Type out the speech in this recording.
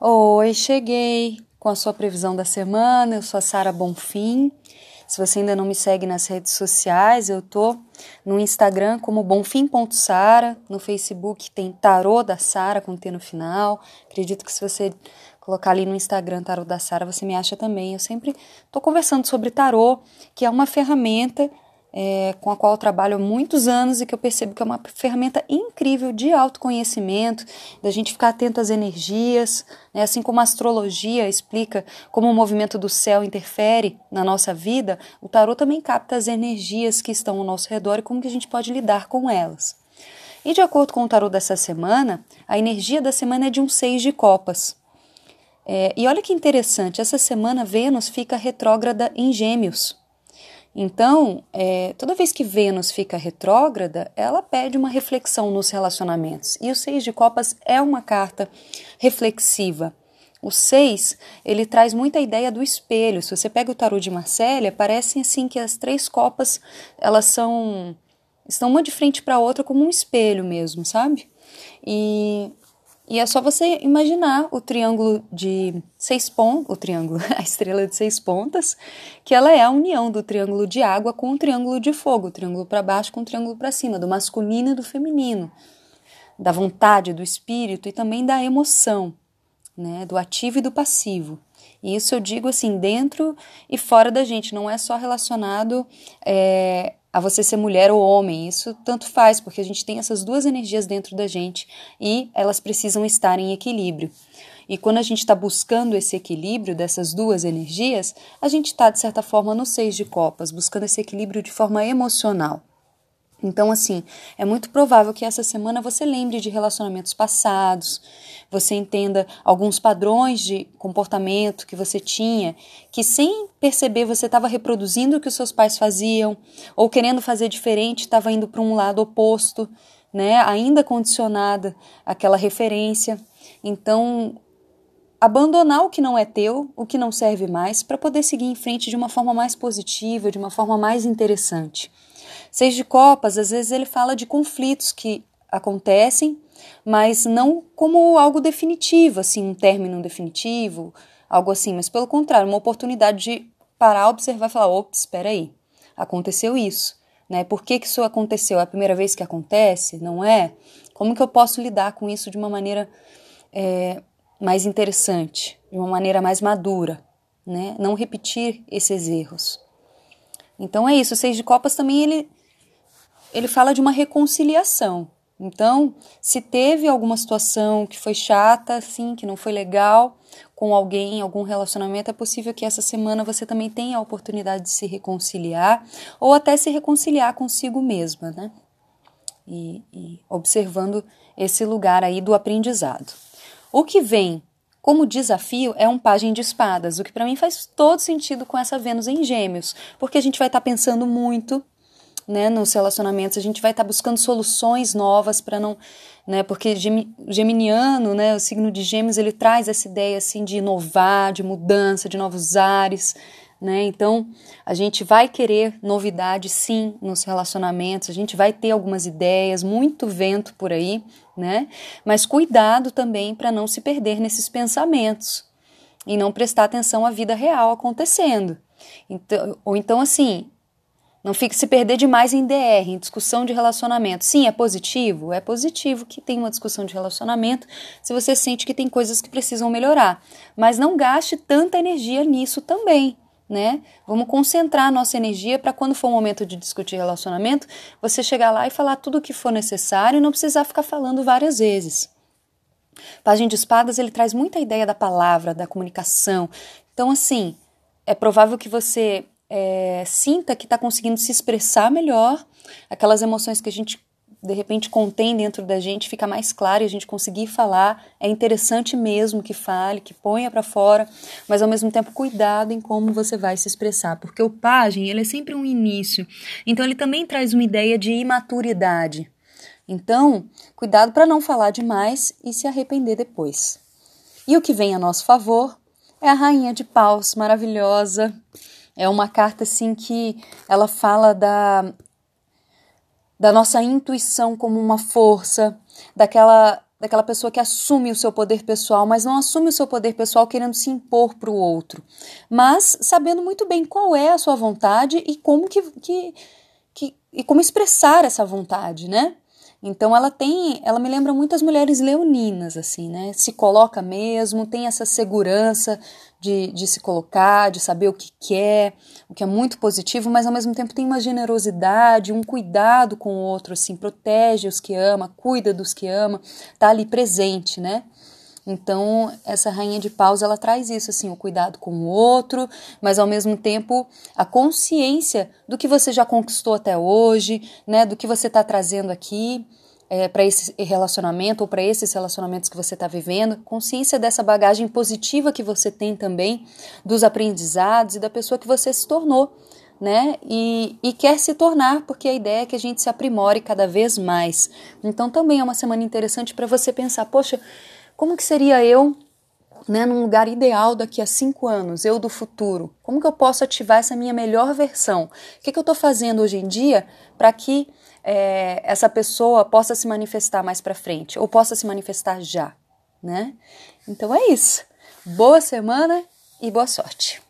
Oi, cheguei com a sua previsão da semana. Eu sou a Sara Bonfim. Se você ainda não me segue nas redes sociais, eu tô no Instagram como bonfim.sara, no Facebook tem Tarô da Sara com T no final. Acredito que se você colocar ali no Instagram Tarô da Sara, você me acha também. Eu sempre tô conversando sobre tarô, que é uma ferramenta é, com a qual trabalho há muitos anos e que eu percebo que é uma ferramenta incrível de autoconhecimento, da gente ficar atento às energias, né? assim como a astrologia explica como o movimento do céu interfere na nossa vida, o tarô também capta as energias que estão ao nosso redor e como que a gente pode lidar com elas. E de acordo com o tarô dessa semana, a energia da semana é de um seis de copas. É, e olha que interessante, essa semana Vênus fica retrógrada em Gêmeos. Então, é, toda vez que Vênus fica retrógrada, ela pede uma reflexão nos relacionamentos. E o Seis de Copas é uma carta reflexiva. O seis, ele traz muita ideia do espelho. Se você pega o tarô de Marcélia, parece assim que as três copas, elas são estão uma de frente para a outra como um espelho mesmo, sabe? E e é só você imaginar o triângulo de seis pontos, o triângulo, a estrela de seis pontas, que ela é a união do triângulo de água com o triângulo de fogo, o triângulo para baixo com o triângulo para cima, do masculino e do feminino, da vontade, do espírito e também da emoção, né, do ativo e do passivo. E isso eu digo assim, dentro e fora da gente, não é só relacionado é, a você ser mulher ou homem. Isso tanto faz, porque a gente tem essas duas energias dentro da gente e elas precisam estar em equilíbrio. E quando a gente está buscando esse equilíbrio dessas duas energias, a gente está, de certa forma, no seis de copas, buscando esse equilíbrio de forma emocional. Então, assim, é muito provável que essa semana você lembre de relacionamentos passados, você entenda alguns padrões de comportamento que você tinha, que sem perceber você estava reproduzindo o que os seus pais faziam, ou querendo fazer diferente, estava indo para um lado oposto, né? Ainda condicionada àquela referência. Então, abandonar o que não é teu, o que não serve mais, para poder seguir em frente de uma forma mais positiva, de uma forma mais interessante. Seis de Copas, às vezes ele fala de conflitos que acontecem, mas não como algo definitivo, assim, um término definitivo, algo assim, mas pelo contrário, uma oportunidade de parar, observar e falar: ops, espera aí, aconteceu isso. Né? Por que, que isso aconteceu? É a primeira vez que acontece? Não é? Como que eu posso lidar com isso de uma maneira é, mais interessante, de uma maneira mais madura? Né? Não repetir esses erros. Então é isso. O Seis de Copas também ele ele fala de uma reconciliação. Então, se teve alguma situação que foi chata, assim, que não foi legal com alguém, algum relacionamento, é possível que essa semana você também tenha a oportunidade de se reconciliar ou até se reconciliar consigo mesma, né? E, e observando esse lugar aí do aprendizado. O que vem como desafio é um pajem de espadas, o que para mim faz todo sentido com essa Vênus em Gêmeos, porque a gente vai estar tá pensando muito né, nos relacionamentos, a gente vai estar tá buscando soluções novas para não, né, porque geminiano, né, o signo de Gêmeos, ele traz essa ideia assim de inovar, de mudança, de novos ares, né? Então, a gente vai querer novidade sim nos relacionamentos, a gente vai ter algumas ideias, muito vento por aí, né? Mas cuidado também para não se perder nesses pensamentos e não prestar atenção à vida real acontecendo. Então, ou então assim, não fique se perder demais em DR, em discussão de relacionamento. Sim, é positivo? É positivo que tem uma discussão de relacionamento se você sente que tem coisas que precisam melhorar. Mas não gaste tanta energia nisso também. Né? Vamos concentrar a nossa energia para quando for o momento de discutir relacionamento, você chegar lá e falar tudo o que for necessário e não precisar ficar falando várias vezes. Página de Espadas ele traz muita ideia da palavra, da comunicação. Então, assim, é provável que você é, sinta que está conseguindo se expressar melhor, aquelas emoções que a gente de repente contém dentro da gente, fica mais claro e a gente conseguir falar. É interessante mesmo que fale, que ponha para fora, mas ao mesmo tempo cuidado em como você vai se expressar, porque o pajem, ele é sempre um início. Então ele também traz uma ideia de imaturidade. Então, cuidado para não falar demais e se arrepender depois. E o que vem a nosso favor é a rainha de paus, maravilhosa, é uma carta assim que ela fala da da nossa intuição como uma força, daquela daquela pessoa que assume o seu poder pessoal, mas não assume o seu poder pessoal querendo se impor para o outro, mas sabendo muito bem qual é a sua vontade e como que, que, que e como expressar essa vontade, né? Então ela tem, ela me lembra muitas mulheres leoninas, assim, né? Se coloca mesmo, tem essa segurança de, de se colocar, de saber o que quer, o que é muito positivo, mas ao mesmo tempo tem uma generosidade, um cuidado com o outro, assim, protege os que ama, cuida dos que ama, tá ali presente, né? Então, essa rainha de paus, ela traz isso, assim, o cuidado com o outro, mas ao mesmo tempo a consciência do que você já conquistou até hoje, né, do que você está trazendo aqui é, para esse relacionamento ou para esses relacionamentos que você está vivendo, consciência dessa bagagem positiva que você tem também, dos aprendizados e da pessoa que você se tornou, né? E, e quer se tornar, porque a ideia é que a gente se aprimore cada vez mais. Então, também é uma semana interessante para você pensar, poxa como que seria eu né, num lugar ideal daqui a cinco anos, eu do futuro? Como que eu posso ativar essa minha melhor versão? O que, que eu estou fazendo hoje em dia para que é, essa pessoa possa se manifestar mais para frente ou possa se manifestar já, né? Então é isso. Boa semana e boa sorte.